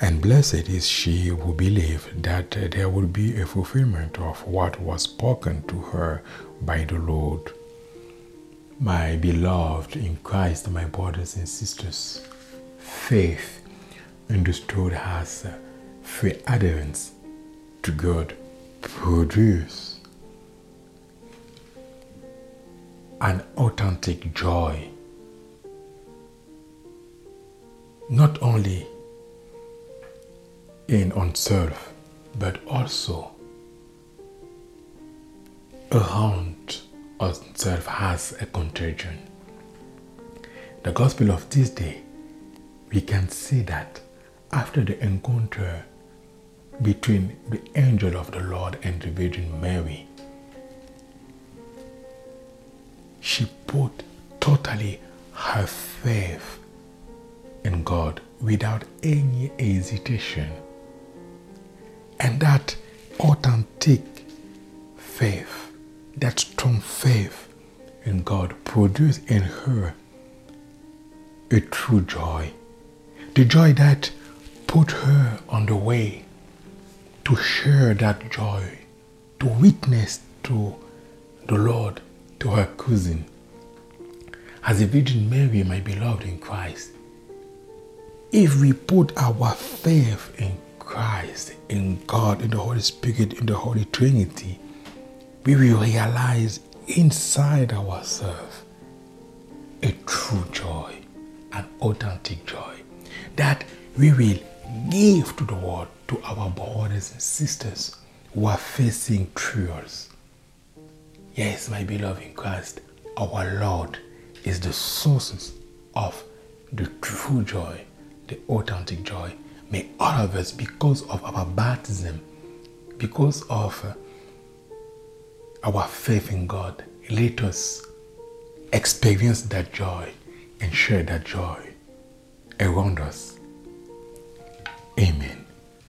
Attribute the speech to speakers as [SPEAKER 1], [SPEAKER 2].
[SPEAKER 1] And blessed is she who believed that there would be a fulfillment of what was spoken to her by the Lord. My beloved in Christ, my brothers and sisters, faith understood as free adherence to God produce an authentic joy. Not only in oneself, but also around oneself has a contagion. The gospel of this day, we can see that after the encounter between the angel of the Lord and the Virgin Mary, she put totally her faith in God without any hesitation. And that authentic faith, that strong faith in God produced in her a true joy. The joy that put her on the way to share that joy, to witness to the Lord, to her cousin. As a Virgin Mary, my beloved in Christ, if we put our faith in Christ, in God, in the Holy Spirit, in the Holy Trinity, we will realize inside ourselves a true joy, an authentic joy that we will give to the world, to our brothers and sisters who are facing trials. Yes, my beloved in Christ, our Lord is the source of the true joy, the authentic joy. May all of us, because of our baptism, because of uh, our faith in God, let us experience that joy and share that joy around us. Amen.